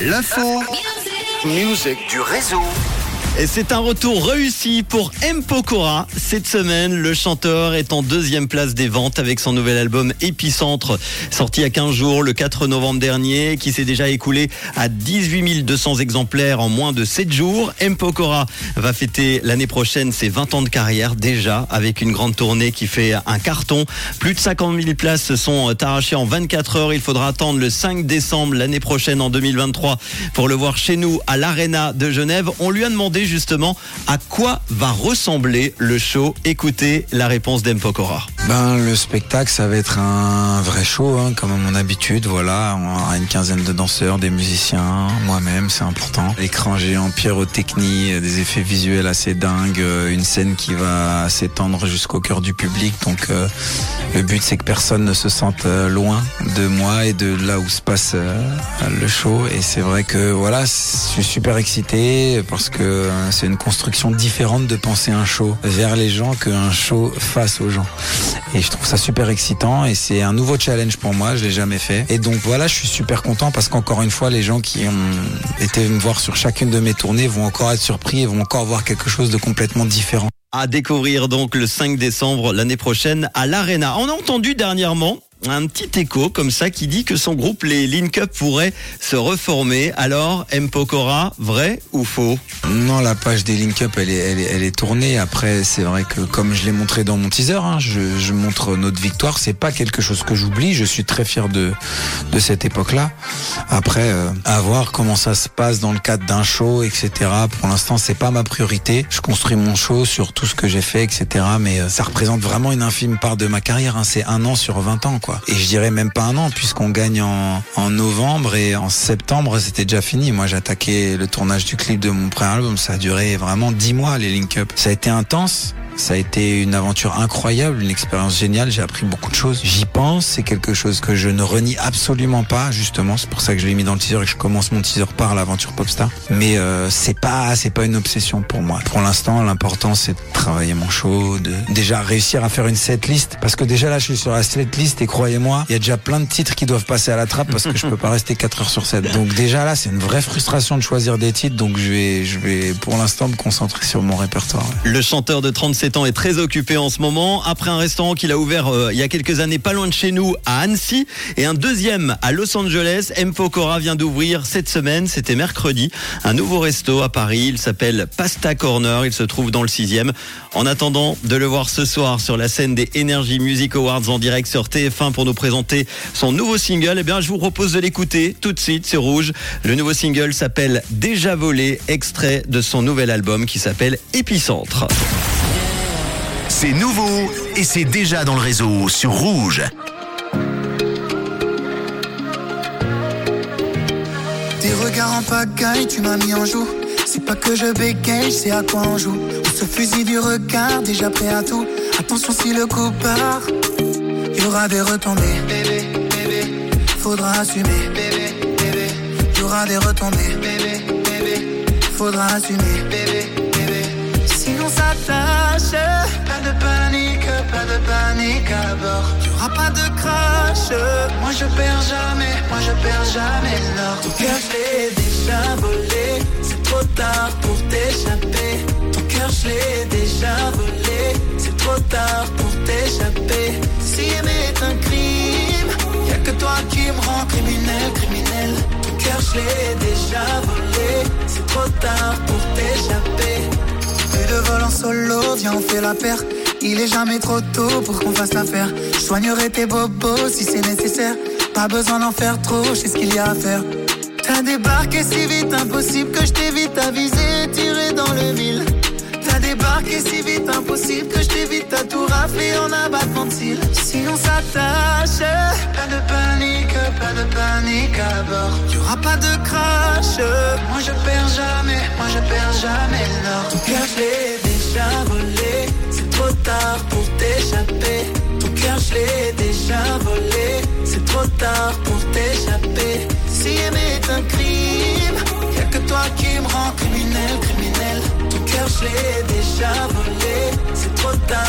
L'info. Musique du réseau. C'est un retour réussi pour M. Pokora. Cette semaine, le chanteur est en deuxième place des ventes avec son nouvel album Épicentre, sorti il y a 15 jours, le 4 novembre dernier, qui s'est déjà écoulé à 18 200 exemplaires en moins de 7 jours. M. Pokora va fêter l'année prochaine ses 20 ans de carrière déjà, avec une grande tournée qui fait un carton. Plus de 50 000 places sont arrachées en 24 heures. Il faudra attendre le 5 décembre l'année prochaine en 2023 pour le voir chez nous à l'Arena de Genève. On lui a demandé justement à quoi va ressembler le show. Écoutez la réponse d'Empokora. Ben, le spectacle, ça va être un vrai show, hein, comme à mon habitude. Voilà, on aura une quinzaine de danseurs, des musiciens, moi-même, c'est important. L'écran géant, pyrotechnie, des effets visuels assez dingues, euh, une scène qui va s'étendre jusqu'au cœur du public. Donc, euh, le but, c'est que personne ne se sente euh, loin de moi et de là où se passe le show. Et c'est vrai que, voilà, je suis super excité parce que c'est une construction différente de penser un show vers les gens qu'un show face aux gens. Et je trouve ça super excitant et c'est un nouveau challenge pour moi, je l'ai jamais fait. Et donc voilà, je suis super content parce qu'encore une fois, les gens qui ont été me voir sur chacune de mes tournées vont encore être surpris et vont encore voir quelque chose de complètement différent. À découvrir donc le 5 décembre l'année prochaine à l'Arena. On a entendu dernièrement un petit écho comme ça qui dit que son groupe, les Link Up, pourrait se reformer. Alors, M. Vrai ou faux? Non, la page des Link Up, elle est, tournée. Après, c'est vrai que comme je l'ai montré dans mon teaser, hein, je, montre notre victoire. C'est pas quelque chose que j'oublie. Je suis très fier de, de cette époque-là. Après, euh, à voir comment ça se passe dans le cadre d'un show, etc. Pour l'instant, c'est pas ma priorité. Je construis mon show sur tout ce que j'ai fait, etc. Mais euh, ça représente vraiment une infime part de ma carrière. Hein. C'est un an sur 20 ans, quoi. Et je dirais même pas un an, puisqu'on gagne en, novembre et en septembre, c'était déjà fini. Moi, j'ai attaqué le tournage du clip de mon pré-album. Ça a duré vraiment dix mois, les link-up. Ça a été intense. Ça a été une aventure incroyable, une expérience géniale. J'ai appris beaucoup de choses. J'y pense. C'est quelque chose que je ne renie absolument pas, justement. C'est pour ça que je l'ai mis dans le teaser et que je commence mon teaser par l'aventure Popstar. Mais euh, c'est pas, c'est pas une obsession pour moi. Pour l'instant, l'important c'est de travailler mon show, de déjà réussir à faire une setlist. Parce que déjà là, je suis sur la setlist et croyez-moi, il y a déjà plein de titres qui doivent passer à la trappe parce que je peux pas rester 4 heures sur 7. Donc déjà là, c'est une vraie frustration de choisir des titres. Donc je vais, je vais pour l'instant me concentrer sur mon répertoire. Le chanteur de 37 est très occupé en ce moment. Après un restaurant qu'il a ouvert euh, il y a quelques années pas loin de chez nous à Annecy et un deuxième à Los Angeles, M. Pokora vient d'ouvrir cette semaine, c'était mercredi, un nouveau resto à Paris. Il s'appelle Pasta Corner. Il se trouve dans le sixième. En attendant de le voir ce soir sur la scène des Energy Music Awards en direct sur TF1 pour nous présenter son nouveau single, eh bien, je vous propose de l'écouter tout de suite. C'est rouge. Le nouveau single s'appelle Déjà volé, extrait de son nouvel album qui s'appelle Épicentre. C'est nouveau et c'est déjà dans le réseau sur Rouge. Tes regards en pagaille, tu m'as mis en joue. C'est pas que je bégaye, c'est à quoi on joue. On se fusille du regard, déjà prêt à tout. Attention si le coup part, y aura des retombées. Bébé, bébé, faudra assumer. Bébé, bébé, y aura des retombées. Bébé, bébé, faudra assumer. Bébé, pas de crash. Moi je perds jamais, moi je perds jamais l'or. Ton cœur je l'ai déjà volé. C'est trop tard pour t'échapper. Ton cœur je l'ai déjà volé. C'est trop tard pour t'échapper. Si est un crime, y'a que toi qui me rend criminel, criminel. Ton cœur je l'ai déjà volé. C'est trop tard pour t'échapper. Plus de vol en solo, viens on fait la paire. Il est jamais trop tôt pour qu'on fasse l'affaire. Je soignerai tes bobos si c'est nécessaire. Pas besoin d'en faire trop, je sais ce qu'il y a à faire. T'as débarqué si vite, impossible que je t'évite à viser, tirer dans le mille. T'as débarqué si vite, impossible que je t'évite à tout rafler en abattement de cils. Si on s'attache, pas de panique, pas de panique à bord. Y'aura pas de crash, moi je perds jamais, moi je perds jamais l'or. Ton pour t'échapper. Si aimer est un crime, y'a que toi qui me rend criminel, criminel. Ton cœur je l'ai déjà volé, c'est trop tard